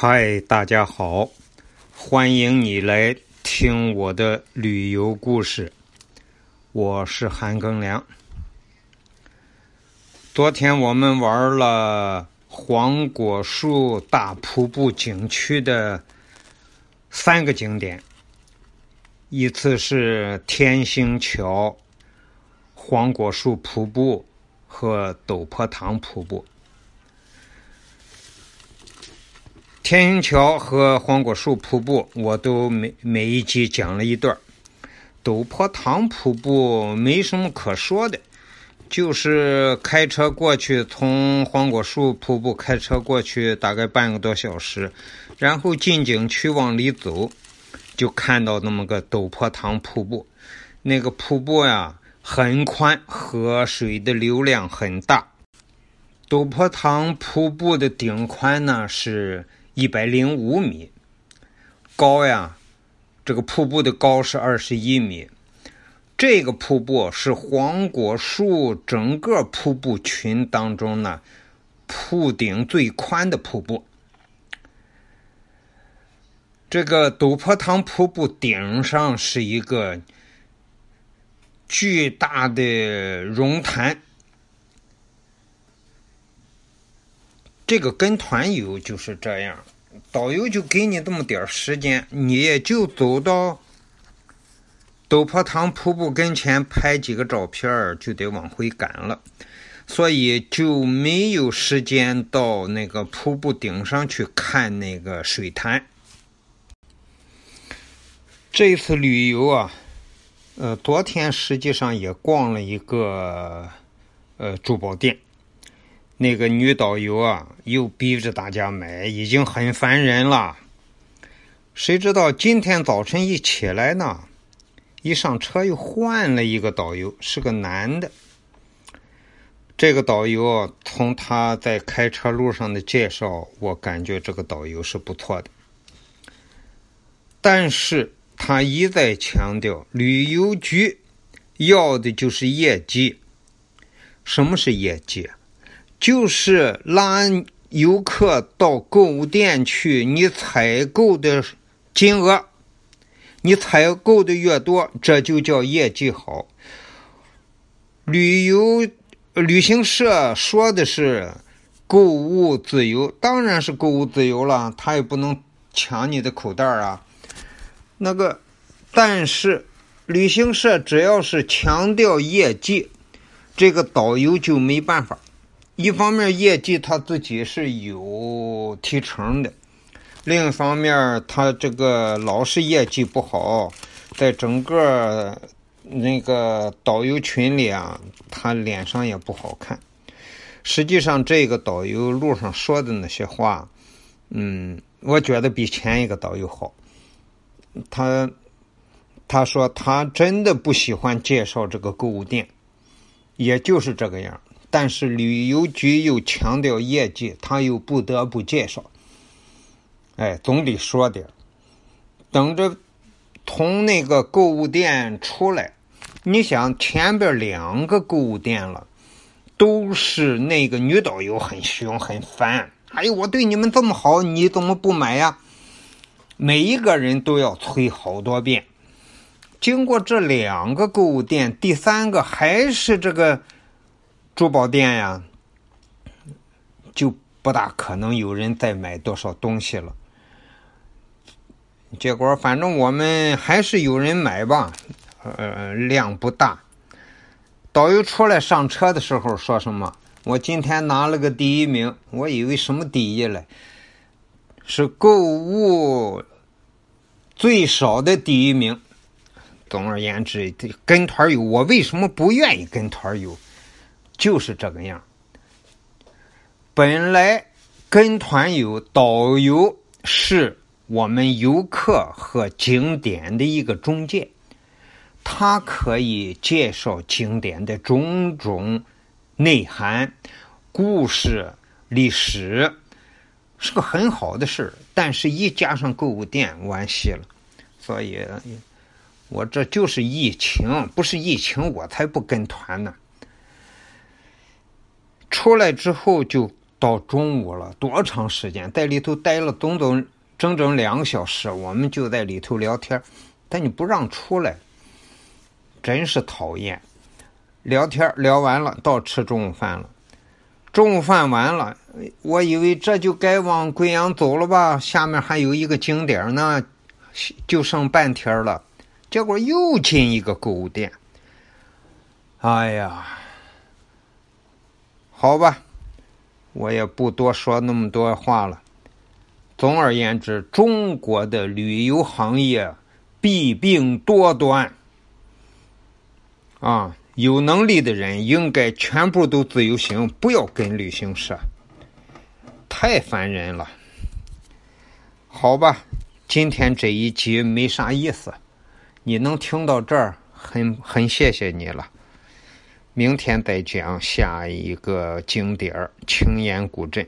嗨，大家好，欢迎你来听我的旅游故事。我是韩庚良。昨天我们玩了黄果树大瀑布景区的三个景点，一次是天星桥、黄果树瀑布和陡坡塘瀑布。天星桥和黄果树瀑布，我都每每一集讲了一段陡坡塘瀑布没什么可说的，就是开车过去，从黄果树瀑布开车过去大概半个多小时，然后进景区往里走，就看到那么个陡坡塘瀑布。那个瀑布呀很宽，河水的流量很大。陡坡塘瀑布的顶宽呢是。一百零五米高呀，这个瀑布的高是二十一米。这个瀑布是黄果树整个瀑布群当中呢，瀑顶最宽的瀑布。这个陡坡塘瀑布顶上是一个巨大的熔潭。这个跟团游就是这样，导游就给你这么点时间，你也就走到陡坡塘瀑布跟前拍几个照片就得往回赶了，所以就没有时间到那个瀑布顶上去看那个水潭。这次旅游啊，呃，昨天实际上也逛了一个呃珠宝店。那个女导游啊，又逼着大家买，已经很烦人了。谁知道今天早晨一起来呢，一上车又换了一个导游，是个男的。这个导游从他在开车路上的介绍，我感觉这个导游是不错的。但是他一再强调，旅游局要的就是业绩。什么是业绩？就是拉游客到购物店去，你采购的金额，你采购的越多，这就叫业绩好。旅游旅行社说的是购物自由，当然是购物自由了，他也不能抢你的口袋啊。那个，但是旅行社只要是强调业绩，这个导游就没办法。一方面业绩他自己是有提成的，另一方面他这个老是业绩不好，在整个那个导游群里啊，他脸上也不好看。实际上，这个导游路上说的那些话，嗯，我觉得比前一个导游好。他他说他真的不喜欢介绍这个购物店，也就是这个样。但是旅游局又强调业绩，他又不得不介绍。哎，总得说点等着从那个购物店出来，你想前边两个购物店了，都是那个女导游很凶很烦。哎呦，我对你们这么好，你怎么不买呀？每一个人都要催好多遍。经过这两个购物店，第三个还是这个。珠宝店呀，就不大可能有人再买多少东西了。结果反正我们还是有人买吧，呃，量不大。导游出来上车的时候说什么？我今天拿了个第一名，我以为什么第一嘞？是购物最少的第一名。总而言之，跟团游，我为什么不愿意跟团游？就是这个样。本来跟团游，导游是我们游客和景点的一个中介，他可以介绍景点的种种内涵、故事、历史，是个很好的事儿。但是，一加上购物店，完戏了。所以，我这就是疫情，不是疫情，我才不跟团呢。出来之后就到中午了，多长时间？在里头待了整整整整两个小时，我们就在里头聊天，但你不让出来，真是讨厌。聊天聊完了，到吃中午饭了。中午饭完了，我以为这就该往贵阳走了吧，下面还有一个景点呢，就剩半天了。结果又进一个购物店。哎呀，好吧。我也不多说那么多话了。总而言之，中国的旅游行业弊病多端，啊，有能力的人应该全部都自由行，不要跟旅行社，太烦人了。好吧，今天这一集没啥意思，你能听到这儿，很很谢谢你了。明天再讲下一个景点——青岩古镇。